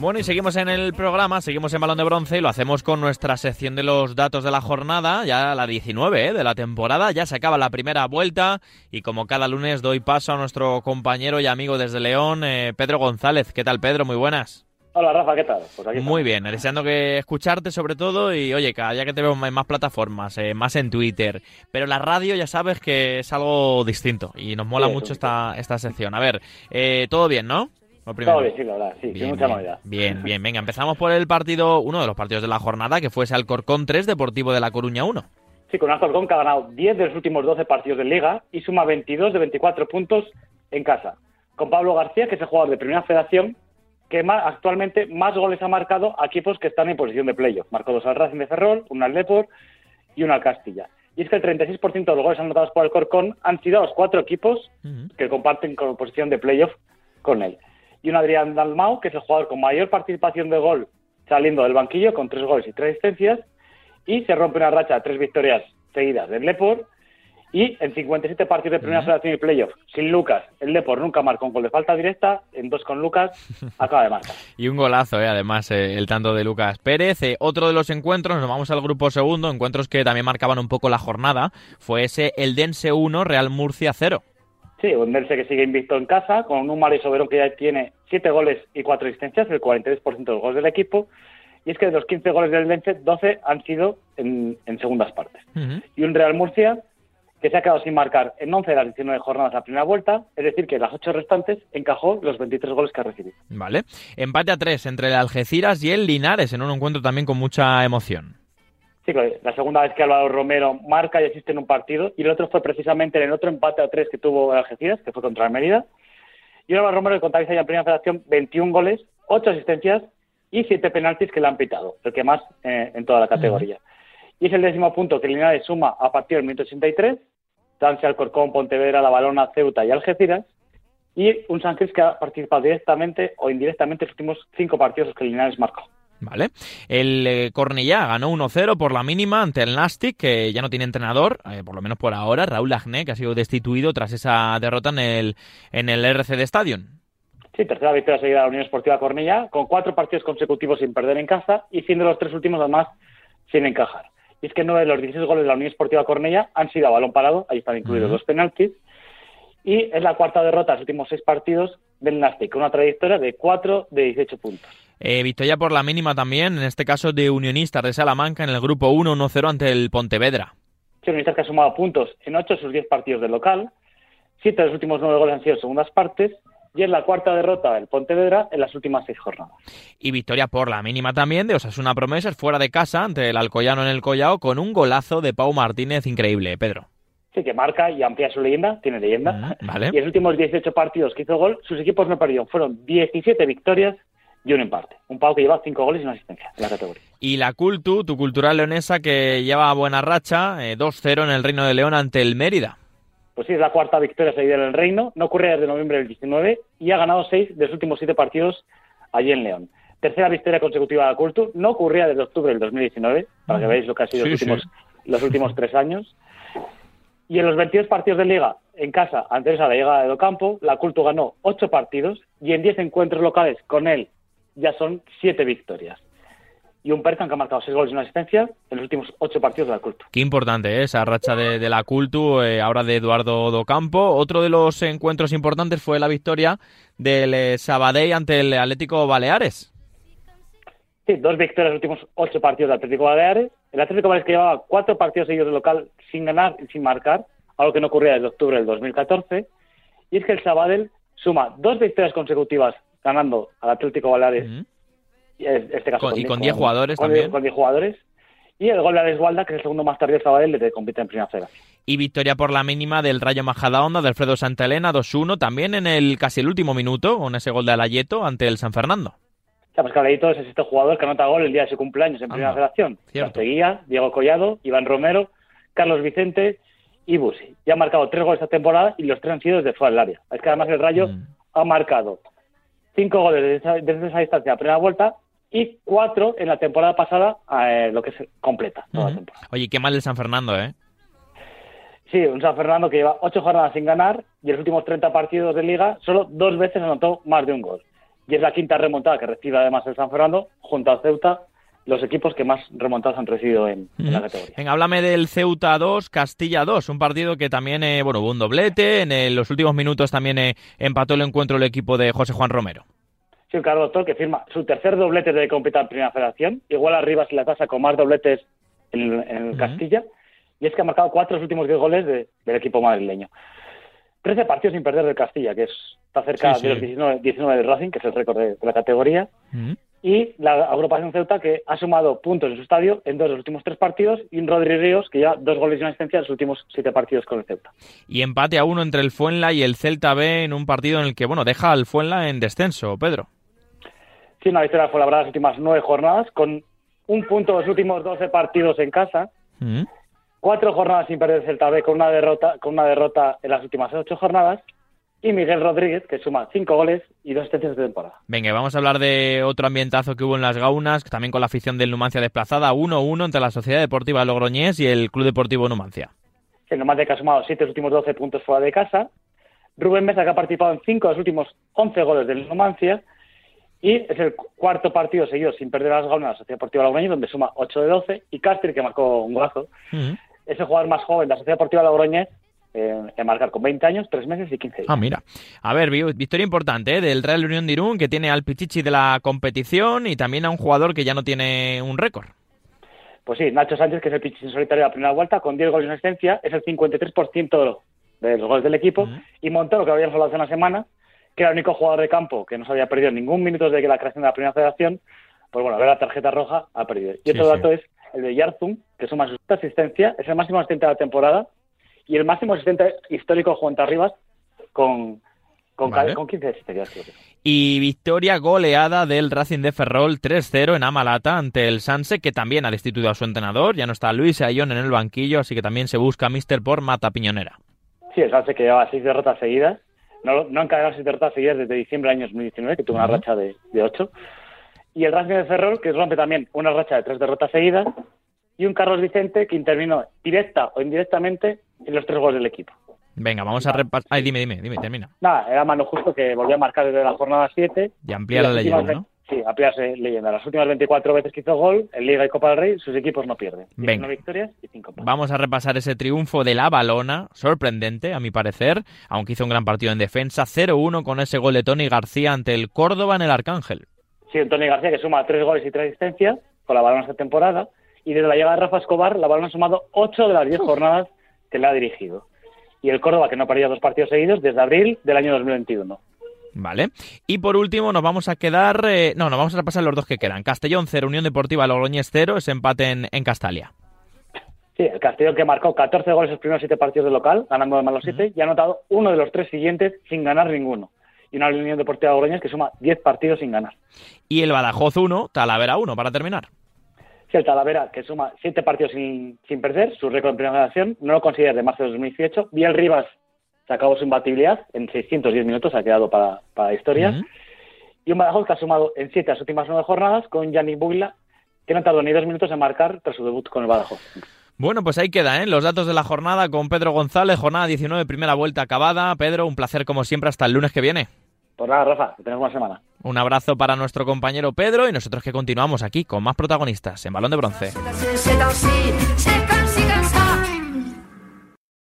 Bueno, y seguimos en el programa, seguimos en Balón de Bronce y lo hacemos con nuestra sección de los datos de la jornada, ya la 19 ¿eh? de la temporada, ya se acaba la primera vuelta y como cada lunes doy paso a nuestro compañero y amigo desde León, eh, Pedro González. ¿Qué tal, Pedro? Muy buenas. Hola Rafa, ¿qué tal? Pues Muy bien, deseando que escucharte sobre todo y oye, cada día que te veo en más plataformas, eh, más en Twitter, pero la radio ya sabes que es algo distinto y nos mola mucho esta, esta sección. A ver, eh, todo bien, ¿no? Todo bien, sí, la verdad, sí, bien, mucha bien, novedad. Bien, bien, venga, empezamos por el partido, uno de los partidos de la jornada, que fue ese Alcorcón 3, Deportivo de La Coruña 1. Sí, con Alcorcón que ha ganado 10 de los últimos 12 partidos de Liga y suma 22 de 24 puntos en casa. Con Pablo García, que es el jugador de Primera Federación, que actualmente más goles ha marcado a equipos que están en posición de playoff. Marcó dos al Racing de Ferrol, un al Depor y uno al Castilla. Y es que el 36% de los goles anotados por Alcorcón han sido a los cuatro equipos que comparten con posición de playoff con él y un Adrián Dalmau, que es el jugador con mayor participación de gol saliendo del banquillo, con tres goles y tres asistencias, y se rompe una racha de tres victorias seguidas del Lepor, y en 57 partidos de primera federación y playoff, sin Lucas, el Lepor nunca marcó un gol de falta directa, en dos con Lucas acaba de marcar. y un golazo, eh, además, eh, el tanto de Lucas Pérez. Eh, otro de los encuentros, nos vamos al grupo segundo, encuentros que también marcaban un poco la jornada, fue ese el Dense 1, Real Murcia 0. Sí, un Dense que sigue invicto en casa, con un Mario Soberón que ya tiene 7 goles y 4 asistencias, el 43% de los goles del equipo. Y es que de los 15 goles del Dense, 12 han sido en, segundas partes. Y un Real Murcia que se ha quedado sin marcar en 11 de las 19 jornadas a primera vuelta, es decir, que las 8 restantes encajó los 23 goles que ha recibido. Vale. Empate a 3 entre el Algeciras y el Linares, en un encuentro también con mucha emoción. Sí, la segunda vez que Álvaro Romero marca y existe en un partido, y el otro fue precisamente en el otro empate a tres que tuvo Algeciras, que fue contra el Mérida. Y Álvaro Romero contabiliza ya en primera federación 21 goles, 8 asistencias y 7 penaltis que le han pitado, el que más eh, en toda la categoría. Y es el décimo punto que Linares suma a partir del minuto 83, danse Alcorcón, Pontevedra, La Balona, Ceuta y Algeciras, y un Sánchez que ha participado directamente o indirectamente en los últimos cinco partidos que Linares marcó. Vale. El eh, Cornellá ganó 1-0 por la mínima ante el Nastic, que ya no tiene entrenador, eh, por lo menos por ahora, Raúl Agné, que ha sido destituido tras esa derrota en el, en el RCD Stadium. Sí, tercera victoria seguida de la Unión Esportiva Cornellá, con cuatro partidos consecutivos sin perder en casa y siendo los tres últimos además sin encajar. Y es que nueve de los 16 goles de la Unión Esportiva Cornellá han sido a balón parado, ahí están incluidos dos penaltis, y es la cuarta derrota de los últimos seis partidos del Nastic, con una trayectoria de cuatro de 18 puntos. Eh, victoria por la mínima también, en este caso de Unionistas de Salamanca en el grupo 1-1-0 ante el Pontevedra. Sí, Unionistas que ha sumado puntos en 8 de sus 10 partidos del local, 7 de los últimos 9 goles han sido segundas partes y es la cuarta derrota del Pontevedra en las últimas 6 jornadas. Y victoria por la mínima también de Osasuna Promesas fuera de casa ante el Alcoyano en el Collao con un golazo de Pau Martínez increíble, Pedro. Sí, que marca y amplía su leyenda, tiene leyenda. vale. Y en los últimos 18 partidos que hizo gol, sus equipos no perdieron. Fueron 17 victorias y un empate. Un pavo que lleva cinco goles y una asistencia en la categoría. Y la Cultu, tu cultural leonesa, que lleva buena racha, 2-0 eh, en el Reino de León ante el Mérida. Pues sí, es la cuarta victoria seguida en el Reino, no ocurre desde noviembre del 19 y ha ganado seis de los últimos siete partidos allí en León. Tercera victoria consecutiva de la Cultu, no ocurría desde octubre del 2019, para que veáis lo que ha sido los, últimos, los últimos tres años. Y en los 22 partidos de Liga en casa, antes de la llegada de Docampo, la Cultu ganó ocho partidos y en 10 encuentros locales con él ya son siete victorias. Y un Perkan que ha marcado seis goles y una asistencia en los últimos ocho partidos de la Cultu. Qué importante ¿eh? esa racha de, la Cultu, eh, ahora de Eduardo Docampo. Otro de los encuentros importantes fue la victoria del eh, Sabadell ante el Atlético Baleares. Sí, dos victorias en los últimos ocho partidos del Atlético Baleares. El Atlético Baleares que llevaba cuatro partidos seguidos de local sin ganar y sin marcar, algo que no ocurría desde octubre del 2014. Y es que el Sabadell suma dos victorias consecutivas ganando al Atlético Baleares. este caso y con 10 jugadores también. Con 10 jugadores. Y el gol de Alex que es el segundo más tardío de Sabadell, le compite en primera. Y victoria por la mínima del Rayo Majadahonda de Alfredo Santelena, 2-1, también en el casi el último minuto, con ese gol de Alayeto ante el San Fernando. Ya, pues que Alayeto es este jugador que anota gol el día de su cumpleaños en primera federación. Seguía Diego Collado, Iván Romero, Carlos Vicente y Busi. Ya ha marcado tres goles esta temporada y los tres han sido desde fuera del área. Es que además el Rayo mm. ha marcado cinco goles desde esa, distancia a primera vuelta y cuatro en la temporada pasada, eh, lo que es completa toda la temporada. Oye, qué mal el San Fernando, ¿eh? Sí, un San Fernando que lleva ocho jornadas sin ganar y en los últimos 30 partidos de liga solo dos veces anotó más de un gol. y es la quinta remontada que recibe además el San Fernando, junto al Ceuta, los equipos que más remontadas han recibido en, la categoría. Venga, háblame del Ceuta 2, Castilla 2, un partido que también, eh, bueno, hubo un doblete, en los últimos minutos también eh, empató el encuentro el equipo de José Juan Romero. Sí, un Carlos Doctor que firma su tercer doblete de competir en Primera Federación, igual arriba se la tasa con más dobletes en, Castilla, y es que ha marcado cuatro de los últimos diez goles del equipo madrileño. Trece partidos sin perder del Castilla, que es, está cerca de los 19, 19, del Racing, que es el récord de, la categoría y la agrupación Ceuta que ha sumado puntos en su estadio en dos de los últimos tres partidos y Rodri Ríos que ya dos goles y una asistencia en los últimos siete partidos con el Ceuta. Y empate a uno entre el Fuenla y el Celta B en un partido en el que, bueno, deja al Fuenla en descenso, Pedro. Sí, una victoria fue labrada las últimas nueve jornadas con un punto en los últimos doce partidos en casa. Mm. Cuatro jornadas sin perder el Celta B con una derrota, con una derrota en las últimas ocho jornadas y Miguel Rodríguez, que suma cinco goles y dos asistencias de temporada. Venga, vamos a hablar de otro ambientazo que hubo en las Gaunas, también con la afición del Numancia desplazada, 1-1 entre la Sociedad Deportiva Logroñés y el Club Deportivo Numancia. El Numancia que ha sumado siete de los últimos 12 puntos fuera de casa. Rubén Mesa que ha participado en cinco de los últimos 11 goles del Numancia. Y es el cuarto partido seguido sin perder las Gaunas, la Sociedad Deportiva Logroñés, donde suma 8 de 12. Y Castri, que marcó un golazo, es el jugador más joven de la Sociedad Deportiva Logroñés en marcar con 20 años, 3 meses y 15 días. Ah, mira. A ver, victoria importante ¿eh? del Real Unión de Irún, que tiene al Pichichi de la competición y también a un jugador que ya no tiene un récord. Pues sí, Nacho Sánchez, que es el Pichichi solitario de la primera vuelta, con 10 goles en asistencia, es el 53% de los goles del equipo. Y Montero, que habíamos hablado hace una semana, que era el único jugador de campo que no se había perdido ningún minuto desde que la creación de la primera federación, pues bueno, a ver la tarjeta roja ha perdido. Y otro dato es el de Yarzum, que suma su asistencia, es el máximo asistente de la temporada y el máximo asistente histórico Juan Rivas con, con, 15 asistencias. Y victoria goleada del Racing de Ferrol 3-0 en Amalata ante el Sanse, que también ha destituido a su entrenador. Ya no está Luis Ayón en el banquillo, así que también se busca a Mister por Mata Piñonera. Sí, el Sanse que lleva seis derrotas seguidas. No, no han caído seis derrotas seguidas desde diciembre del año 2019, que tuvo una racha de, de ocho. Y el Racing de Ferrol, que rompe también una racha de tres derrotas seguidas. Y un Carlos Vicente que intervino directa o indirectamente en los tres goles del equipo. Venga, vamos a repasar. Ay, dime, dime, dime, termina. Nada, era mano justo que volvió a marcar desde la jornada 7. Y ampliar la leyenda, ¿no? Sí, ampliarse leyenda. Las últimas 24 veces que hizo gol en Liga y Copa del Rey, sus equipos no pierden. Venga. victorias y 5 Vamos a repasar ese triunfo de la balona, sorprendente a mi parecer, aunque hizo un gran partido en defensa, 0-1 con ese gol de Tony García ante el Córdoba en el Arcángel. Sí, Tony García que suma 3 goles y 3 asistencias con la balona esta temporada. Y desde la llegada de Rafa Escobar, la balona ha sumado 8 de las 10 jornadas que le ha dirigido. Y el Córdoba, que no ha dos partidos seguidos desde abril del año 2021. Vale. Y por último nos vamos a quedar... Eh, no, nos vamos a repasar los dos que quedan. Castellón 0, Unión Deportiva Logroñés 0, ese empate en, en, Castalia. Sí, el Castellón que marcó 14 goles en los primeros 7 partidos de local, ganando de los 7, y ha anotado uno de los tres siguientes sin ganar ninguno. Y una Unión Deportiva Logroñés que suma 10 partidos sin ganar. Y el Badajoz 1, Talavera 1, para terminar. Si el Talavera, que suma siete partidos sin, sin perder, su récord en primera generación, no lo considera de marzo de 2018. Biel Rivas se acabó su imbatibilidad en 610 minutos, ha quedado para, para historias. Y un Badajoz que ha sumado en siete las últimas nueve jornadas con Yannick Bugla, que no tardó ni dos minutos en marcar tras su debut con el Badajoz. Bueno, pues ahí queda, ¿eh? Los datos de la jornada con Pedro González, jornada 19, primera vuelta acabada. Pedro, un placer como siempre, hasta el lunes que viene. Pues nada, Rafa, que tengas buena semana. Un abrazo para nuestro compañero Pedro y nosotros que continuamos aquí con más protagonistas en Balón de Bronce.